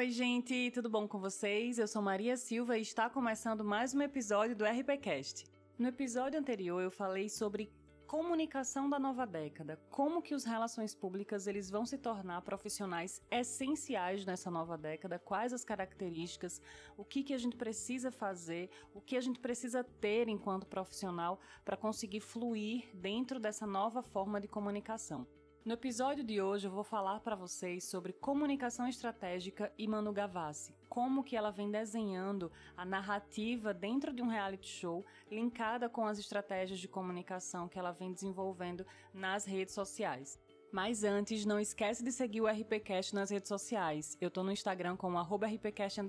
Oi, gente, tudo bom com vocês? Eu sou Maria Silva e está começando mais um episódio do RPCast. No episódio anterior eu falei sobre comunicação da nova década, como que os relações públicas eles vão se tornar profissionais essenciais nessa nova década, quais as características, o que que a gente precisa fazer, o que a gente precisa ter enquanto profissional para conseguir fluir dentro dessa nova forma de comunicação. No episódio de hoje eu vou falar para vocês sobre comunicação estratégica e Manu Gavassi, como que ela vem desenhando a narrativa dentro de um reality show, linkada com as estratégias de comunicação que ela vem desenvolvendo nas redes sociais. Mas antes, não esquece de seguir o RPCast nas redes sociais. Eu tô no Instagram com @rpcast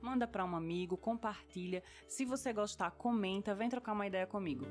Manda para um amigo, compartilha. Se você gostar, comenta, vem trocar uma ideia comigo.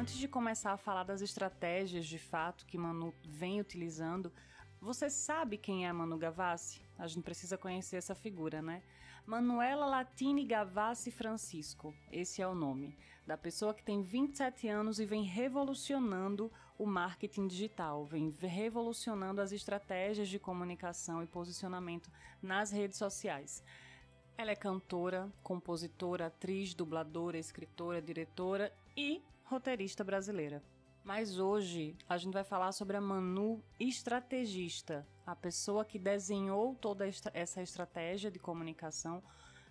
Antes de começar a falar das estratégias de fato que Manu vem utilizando, você sabe quem é Manu Gavassi? A gente precisa conhecer essa figura, né? Manuela Latini Gavassi Francisco, esse é o nome, da pessoa que tem 27 anos e vem revolucionando o marketing digital, vem revolucionando as estratégias de comunicação e posicionamento nas redes sociais. Ela é cantora, compositora, atriz, dubladora, escritora, diretora e roteirista brasileira. Mas hoje a gente vai falar sobre a Manu estrategista, a pessoa que desenhou toda essa estratégia de comunicação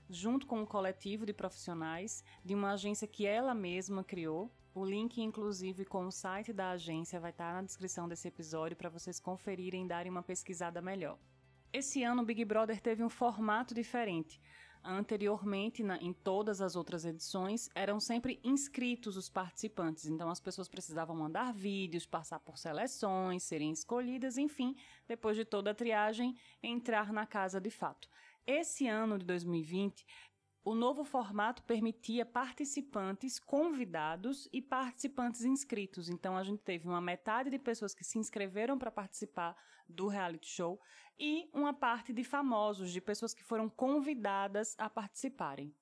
junto com um coletivo de profissionais de uma agência que ela mesma criou. O link, inclusive, com o site da agência vai estar na descrição desse episódio para vocês conferirem e darem uma pesquisada melhor. Esse ano o Big Brother teve um formato diferente. Anteriormente, na, em todas as outras edições, eram sempre inscritos os participantes, então as pessoas precisavam mandar vídeos, passar por seleções, serem escolhidas, enfim, depois de toda a triagem, entrar na casa de fato. Esse ano de 2020 o novo formato permitia participantes convidados e participantes inscritos. Então a gente teve uma metade de pessoas que se inscreveram para participar do reality show e uma parte de famosos, de pessoas que foram convidadas a participarem.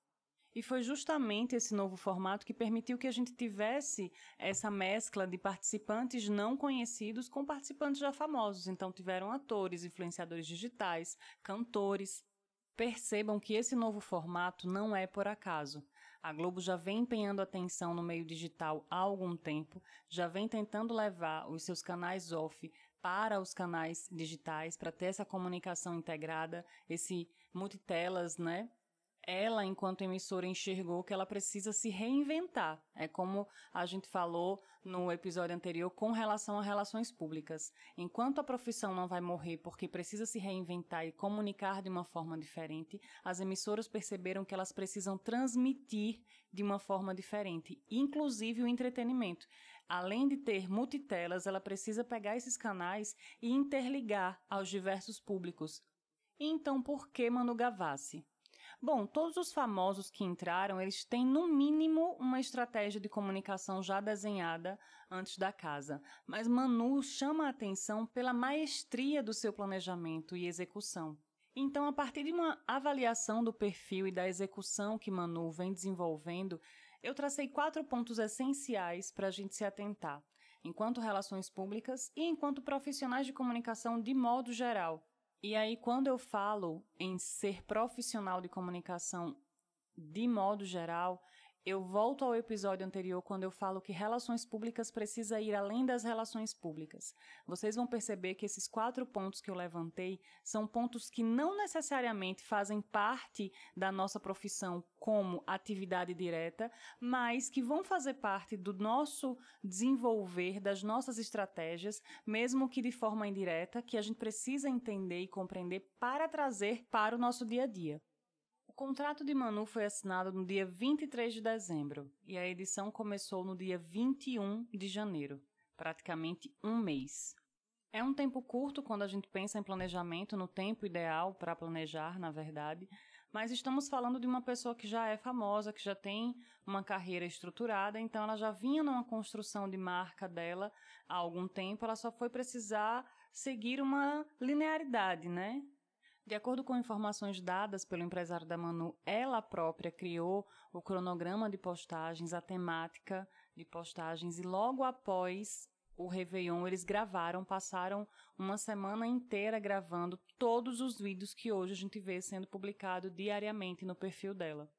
E foi justamente esse novo formato que permitiu que a gente tivesse essa mescla de participantes não conhecidos com participantes já famosos. Então tiveram atores, influenciadores digitais, cantores, Percebam que esse novo formato não é por acaso. A Globo já vem empenhando atenção no meio digital há algum tempo, já vem tentando levar os seus canais off para os canais digitais para ter essa comunicação integrada, esse multitelas, né? Ela, enquanto emissora, enxergou que ela precisa se reinventar. É como a gente falou no episódio anterior com relação a relações públicas. Enquanto a profissão não vai morrer porque precisa se reinventar e comunicar de uma forma diferente, as emissoras perceberam que elas precisam transmitir de uma forma diferente, inclusive o entretenimento. Além de ter multitelas, ela precisa pegar esses canais e interligar aos diversos públicos. Então, por que Manu Gavassi? Bom, todos os famosos que entraram, eles têm no mínimo uma estratégia de comunicação já desenhada antes da casa. Mas Manu chama a atenção pela maestria do seu planejamento e execução. Então, a partir de uma avaliação do perfil e da execução que Manu vem desenvolvendo, eu tracei quatro pontos essenciais para a gente se atentar, enquanto relações públicas e enquanto profissionais de comunicação de modo geral, e aí, quando eu falo em ser profissional de comunicação de modo geral, eu volto ao episódio anterior quando eu falo que relações públicas precisa ir além das relações públicas. Vocês vão perceber que esses quatro pontos que eu levantei são pontos que não necessariamente fazem parte da nossa profissão como atividade direta, mas que vão fazer parte do nosso desenvolver, das nossas estratégias, mesmo que de forma indireta, que a gente precisa entender e compreender para trazer para o nosso dia a dia. Contrato de Manu foi assinado no dia 23 de dezembro e a edição começou no dia 21 de janeiro, praticamente um mês. É um tempo curto quando a gente pensa em planejamento, no tempo ideal para planejar, na verdade, mas estamos falando de uma pessoa que já é famosa, que já tem uma carreira estruturada, então ela já vinha numa construção de marca dela há algum tempo, ela só foi precisar seguir uma linearidade, né? De acordo com informações dadas pelo empresário da Manu, ela própria criou o cronograma de postagens, a temática de postagens, e logo após o Réveillon eles gravaram, passaram uma semana inteira gravando todos os vídeos que hoje a gente vê sendo publicado diariamente no perfil dela.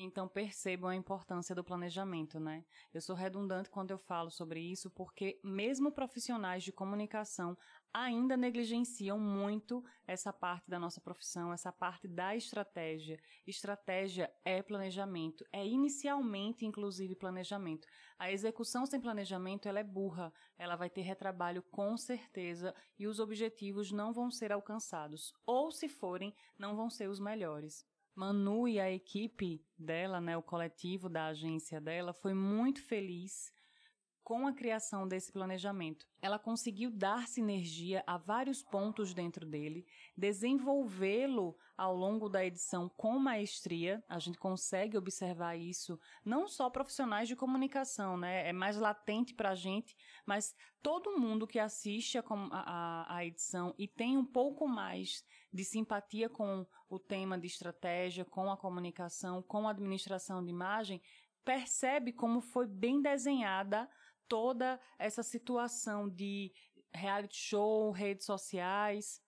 Então percebam a importância do planejamento, né? Eu sou redundante quando eu falo sobre isso, porque mesmo profissionais de comunicação ainda negligenciam muito essa parte da nossa profissão, essa parte da estratégia. Estratégia é planejamento, é inicialmente inclusive planejamento. A execução sem planejamento ela é burra, ela vai ter retrabalho com certeza e os objetivos não vão ser alcançados, ou se forem, não vão ser os melhores. Manu e a equipe dela, né, o coletivo da agência dela, foi muito feliz com a criação desse planejamento. Ela conseguiu dar sinergia a vários pontos dentro dele, desenvolvê-lo ao longo da edição com maestria. A gente consegue observar isso, não só profissionais de comunicação, né? É mais latente para a gente, mas todo mundo que assiste a, a, a edição e tem um pouco mais de simpatia com o tema de estratégia, com a comunicação, com a administração de imagem, percebe como foi bem desenhada toda essa situação de reality show, redes sociais.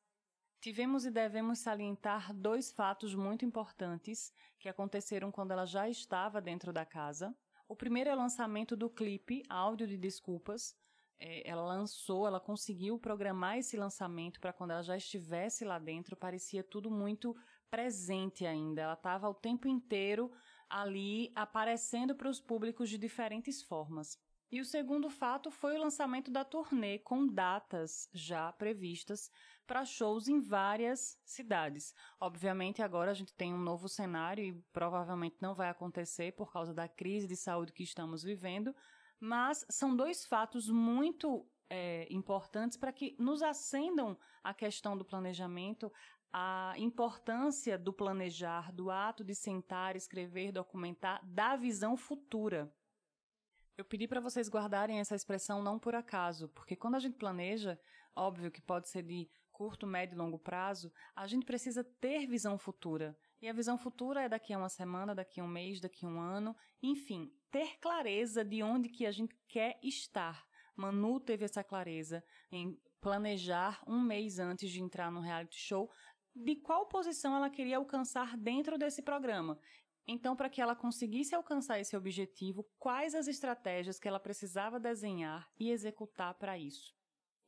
Tivemos e devemos salientar dois fatos muito importantes que aconteceram quando ela já estava dentro da casa. O primeiro é o lançamento do clipe Áudio de Desculpas, é, ela lançou, ela conseguiu programar esse lançamento para quando ela já estivesse lá dentro, parecia tudo muito presente ainda. Ela estava o tempo inteiro ali aparecendo para os públicos de diferentes formas. E o segundo fato foi o lançamento da turnê com datas já previstas para shows em várias cidades. Obviamente, agora a gente tem um novo cenário e provavelmente não vai acontecer por causa da crise de saúde que estamos vivendo, mas são dois fatos muito é, importantes para que nos acendam a questão do planejamento, a importância do planejar, do ato de sentar, escrever, documentar, da visão futura. Eu pedi para vocês guardarem essa expressão não por acaso, porque quando a gente planeja, óbvio que pode ser de curto, médio e longo prazo, a gente precisa ter visão futura. E a visão futura é daqui a uma semana, daqui a um mês, daqui a um ano, enfim, ter clareza de onde que a gente quer estar. Manu teve essa clareza em planejar um mês antes de entrar no reality show de qual posição ela queria alcançar dentro desse programa. Então, para que ela conseguisse alcançar esse objetivo, quais as estratégias que ela precisava desenhar e executar para isso?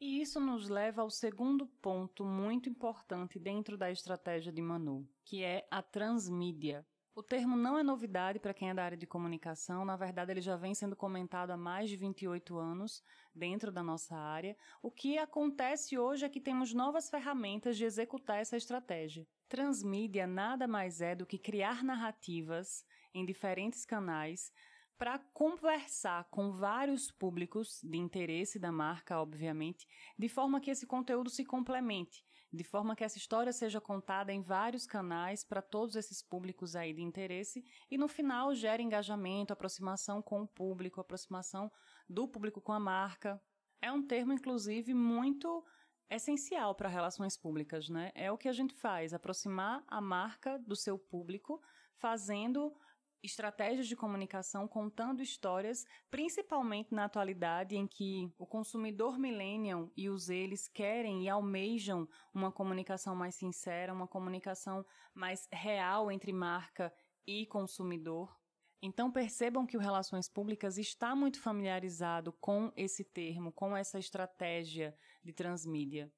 E isso nos leva ao segundo ponto muito importante dentro da estratégia de Manu, que é a transmídia. O termo não é novidade para quem é da área de comunicação, na verdade ele já vem sendo comentado há mais de 28 anos dentro da nossa área. O que acontece hoje é que temos novas ferramentas de executar essa estratégia. Transmídia nada mais é do que criar narrativas em diferentes canais para conversar com vários públicos de interesse da marca, obviamente, de forma que esse conteúdo se complemente, de forma que essa história seja contada em vários canais para todos esses públicos aí de interesse e no final gere engajamento, aproximação com o público, aproximação do público com a marca. É um termo inclusive muito essencial para relações públicas, né? É o que a gente faz, aproximar a marca do seu público, fazendo estratégias de comunicação contando histórias, principalmente na atualidade em que o consumidor millennial e os eles querem e almejam uma comunicação mais sincera, uma comunicação mais real entre marca e consumidor. Então percebam que o Relações Públicas está muito familiarizado com esse termo, com essa estratégia de transmídia.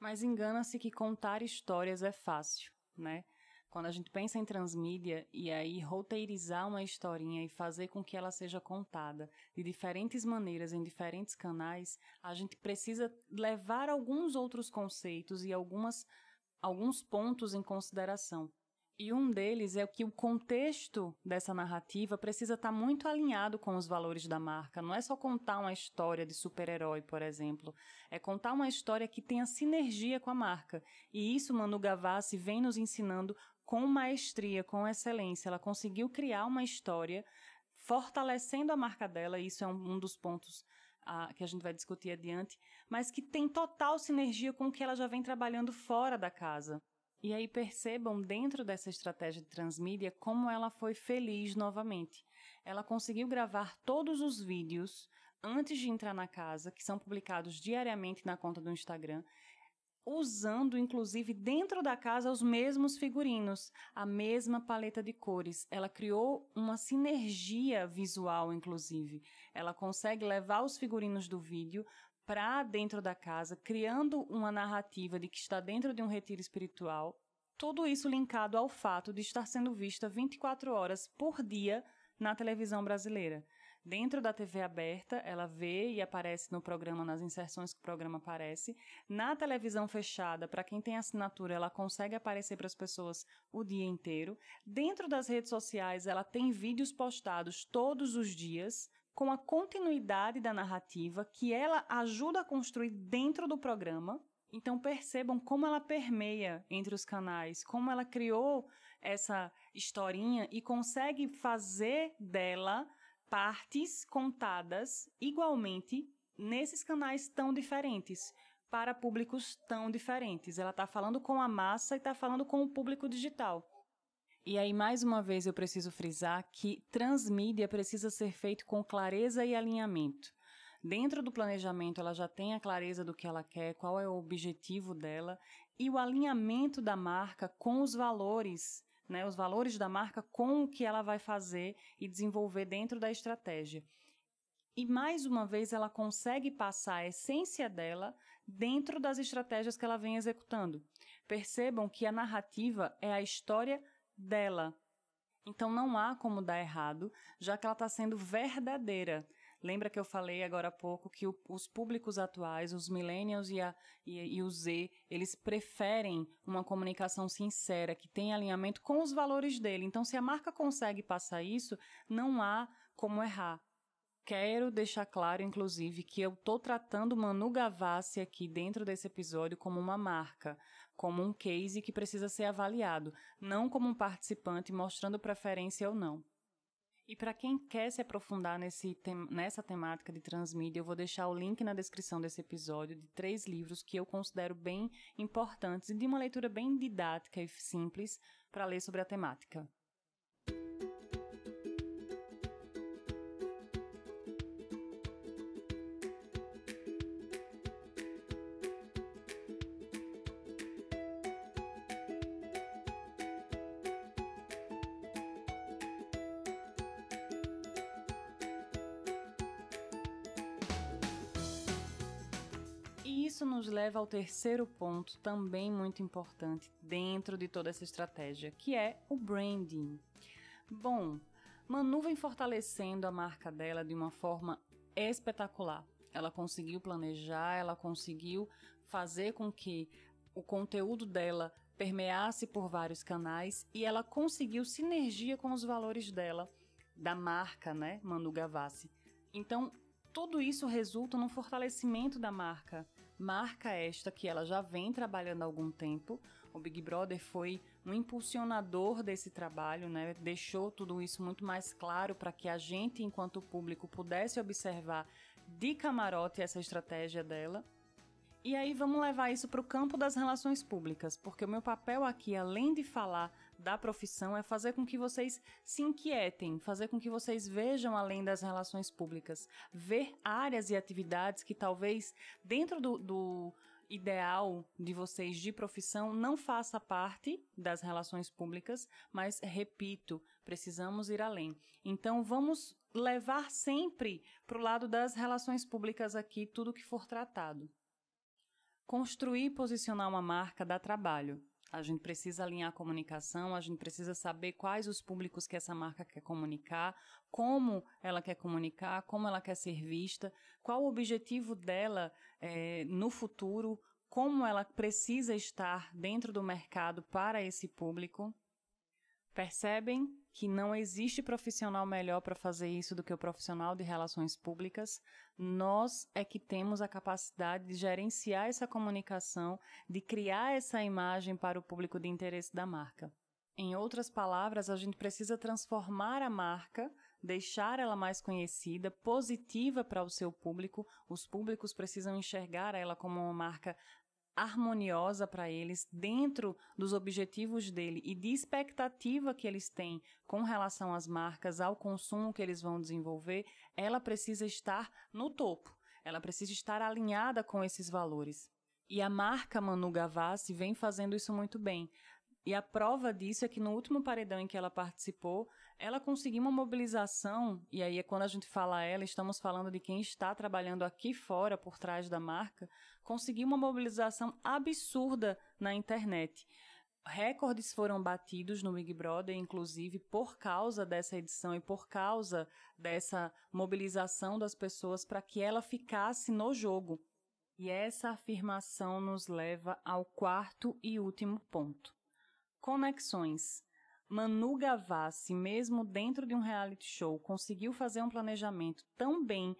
Mas engana-se que contar histórias é fácil, né? Quando a gente pensa em transmídia e aí roteirizar uma historinha e fazer com que ela seja contada de diferentes maneiras em diferentes canais, a gente precisa levar alguns outros conceitos e algumas, alguns pontos em consideração. E um deles é que o contexto dessa narrativa precisa estar muito alinhado com os valores da marca. Não é só contar uma história de super-herói, por exemplo. É contar uma história que tenha sinergia com a marca. E isso Manu Gavassi vem nos ensinando com maestria, com excelência. Ela conseguiu criar uma história fortalecendo a marca dela, e isso é um, dos pontos ah, que a gente vai discutir adiante, mas que tem total sinergia com o que ela já vem trabalhando fora da casa. E aí percebam dentro dessa estratégia de transmídia como ela foi feliz novamente. Ela conseguiu gravar todos os vídeos antes de entrar na casa, que são publicados diariamente na conta do Instagram, usando inclusive dentro da casa os mesmos figurinos, a mesma paleta de cores. Ela criou uma sinergia visual, inclusive. Ela consegue levar os figurinos do vídeo para dentro da casa, criando uma narrativa de que está dentro de um retiro espiritual. Tudo isso linkado ao fato de estar sendo vista 24 horas por dia na televisão brasileira. Dentro da TV aberta, ela vê e aparece no programa, nas inserções que o programa aparece. Na televisão fechada, para quem tem assinatura, ela consegue aparecer para as pessoas o dia inteiro. Dentro das redes sociais, ela tem vídeos postados todos os dias, com a continuidade da narrativa que ela ajuda a construir dentro do programa. Então percebam como ela permeia entre os canais, como ela criou essa historinha e consegue fazer dela partes contadas igualmente nesses canais tão diferentes, para públicos tão diferentes. Ela está falando com a massa e está falando com o público digital. E aí, mais uma vez, eu preciso frisar que transmídia precisa ser feito com clareza e alinhamento. Dentro do planejamento, ela já tem a clareza do que ela quer, qual é o objetivo dela e o alinhamento da marca com os valores né, os valores da marca com o que ela vai fazer e desenvolver dentro da estratégia. E mais uma vez ela consegue passar a essência dela dentro das estratégias que ela vem executando. Percebam que a narrativa é a história dela. Então não há como dar errado, já que ela está sendo verdadeira. Lembra que eu falei agora há pouco que o, os públicos atuais, os millennials e, a, e, e o Z, eles preferem uma comunicação sincera, que tem alinhamento com os valores dele. Então, se a marca consegue passar isso, não há como errar. Quero deixar claro, inclusive, que eu estou tratando Manu Gavassi aqui dentro desse episódio como uma marca, como um case que precisa ser avaliado, não como um participante mostrando preferência ou não. E para quem quer se aprofundar nesse nessa temática de transmídia, eu vou deixar o link na descrição desse episódio de três livros que eu considero bem importantes e de uma leitura bem didática e simples para ler sobre a temática. Isso nos leva ao terceiro ponto, também muito importante dentro de toda essa estratégia, que é o branding. Bom, Manu vem fortalecendo a marca dela de uma forma espetacular. Ela conseguiu planejar, ela conseguiu fazer com que o conteúdo dela permeasse por vários canais e ela conseguiu sinergia com os valores dela, da marca, né, Manu Gavassi. Então, tudo isso resulta no fortalecimento da marca, marca esta que ela já vem trabalhando há algum tempo. O Big Brother foi um impulsionador desse trabalho, né? Deixou tudo isso muito mais claro para que a gente, enquanto público, pudesse observar de camarote essa estratégia dela. E aí vamos levar isso para o campo das relações públicas, porque o meu papel aqui, além de falar da profissão, é fazer com que vocês se inquietem, fazer com que vocês vejam além das relações públicas, ver áreas e atividades que talvez dentro do, do ideal de vocês de profissão não faça parte das relações públicas, mas repito, precisamos ir além. Então vamos levar sempre para o lado das relações públicas aqui tudo que for tratado. Construir e posicionar uma marca dá trabalho. A gente precisa alinhar a comunicação, a gente precisa saber quais os públicos que essa marca quer comunicar, como ela quer comunicar, como ela quer ser vista, qual o objetivo dela é, no futuro, como ela precisa estar dentro do mercado para esse público. Percebem que não existe profissional melhor para fazer isso do que o profissional de relações públicas. Nós é que temos a capacidade de gerenciar essa comunicação, de criar essa imagem para o público de interesse da marca. Em outras palavras, a gente precisa transformar a marca, deixar ela mais conhecida, positiva para o seu público. Os públicos precisam enxergar ela como uma marca harmoniosa para eles, dentro dos objetivos dele e de expectativa que eles têm com relação às marcas, ao consumo que eles vão desenvolver, ela precisa estar no topo. Ela precisa estar alinhada com esses valores. E a marca Manu Gavassi vem fazendo isso muito bem. E a prova disso é que no último paredão em que ela participou, ela conseguiu uma mobilização, e aí é quando a gente fala ela, estamos falando de quem está trabalhando aqui fora, por trás da marca, conseguiu uma mobilização absurda na internet. Recordes foram batidos no Big Brother, inclusive por causa dessa edição e por causa dessa mobilização das pessoas para que ela ficasse no jogo. E essa afirmação nos leva ao quarto e último ponto. Conexões. Manu Gavassi, mesmo dentro de um reality show, conseguiu fazer um planejamento tão bem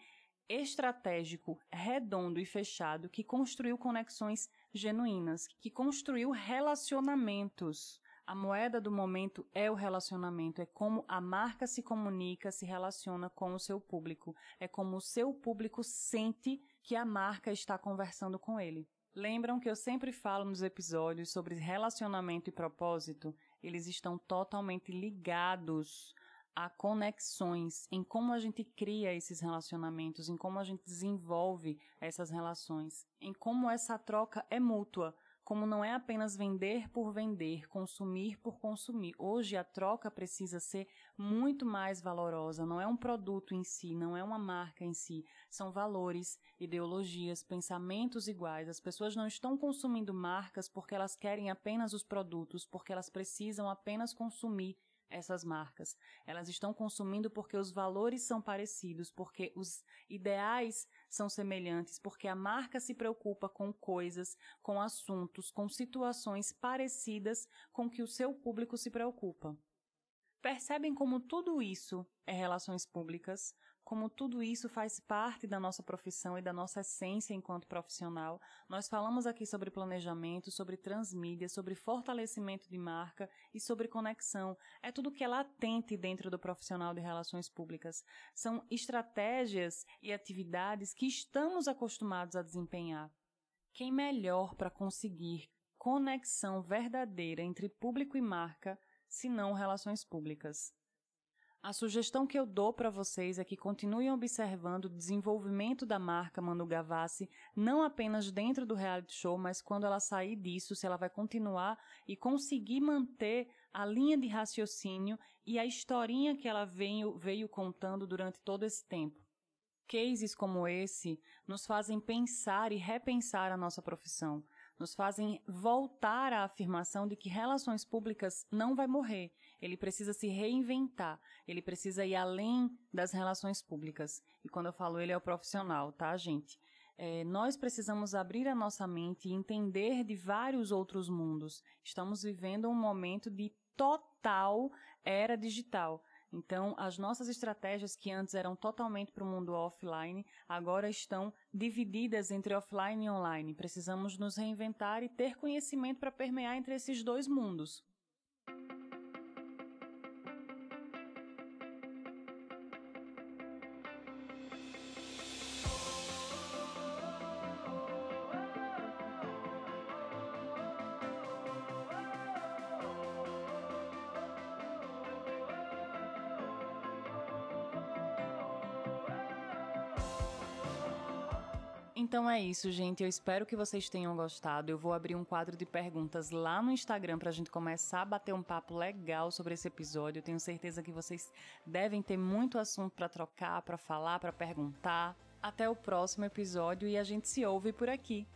estratégico, redondo e fechado que construiu conexões genuínas, que construiu relacionamentos. A moeda do momento é o relacionamento, é como a marca se comunica, se relaciona com o seu público, é como o seu público sente que a marca está conversando com ele. Lembram que eu sempre falo nos episódios sobre relacionamento e propósito? Eles estão totalmente ligados a conexões, em como a gente cria esses relacionamentos, em como a gente desenvolve essas relações, em como essa troca é mútua como não é apenas vender por vender, consumir por consumir. Hoje a troca precisa ser muito mais valorosa, não é um produto em si, não é uma marca em si, são valores, ideologias, pensamentos iguais. As pessoas não estão consumindo marcas porque elas querem apenas os produtos, porque elas precisam apenas consumir essas marcas. Elas estão consumindo porque os valores são parecidos, porque os ideais são semelhantes, porque a marca se preocupa com coisas, com assuntos, com situações parecidas com que o seu público se preocupa. Percebem como tudo isso é relações públicas, como tudo isso faz parte da nossa profissão e da nossa essência enquanto profissional. Nós falamos aqui sobre planejamento, sobre transmídia, sobre fortalecimento de marca e sobre conexão. É tudo que é latente dentro do profissional de relações públicas. São estratégias e atividades que estamos acostumados a desempenhar. Quem melhor para conseguir conexão verdadeira entre público e marca, se não relações públicas? A sugestão que eu dou para vocês é que continuem observando o desenvolvimento da marca Manu Gavassi, não apenas dentro do reality show, mas quando ela sair disso, se ela vai continuar e conseguir manter a linha de raciocínio e a historinha que ela veio, veio contando durante todo esse tempo. Cases como esse nos fazem pensar e repensar a nossa profissão nos fazem voltar à afirmação de que relações públicas não vai morrer. Ele precisa se reinventar, ele precisa ir além das relações públicas. E quando eu falo ele é o profissional, tá, gente? É, nós precisamos abrir a nossa mente e entender de vários outros mundos. Estamos vivendo um momento de total era digital. Então, as nossas estratégias que antes eram totalmente para o mundo offline, agora estão divididas entre offline e online. Precisamos nos reinventar e ter conhecimento para permear entre esses dois mundos. Então é isso, gente. Eu espero que vocês tenham gostado. Eu vou abrir um quadro de perguntas lá no Instagram pra gente começar a bater um papo legal sobre esse episódio. Eu tenho certeza que vocês devem ter muito assunto para trocar, para falar, para perguntar. Até o próximo episódio e a gente se ouve por aqui.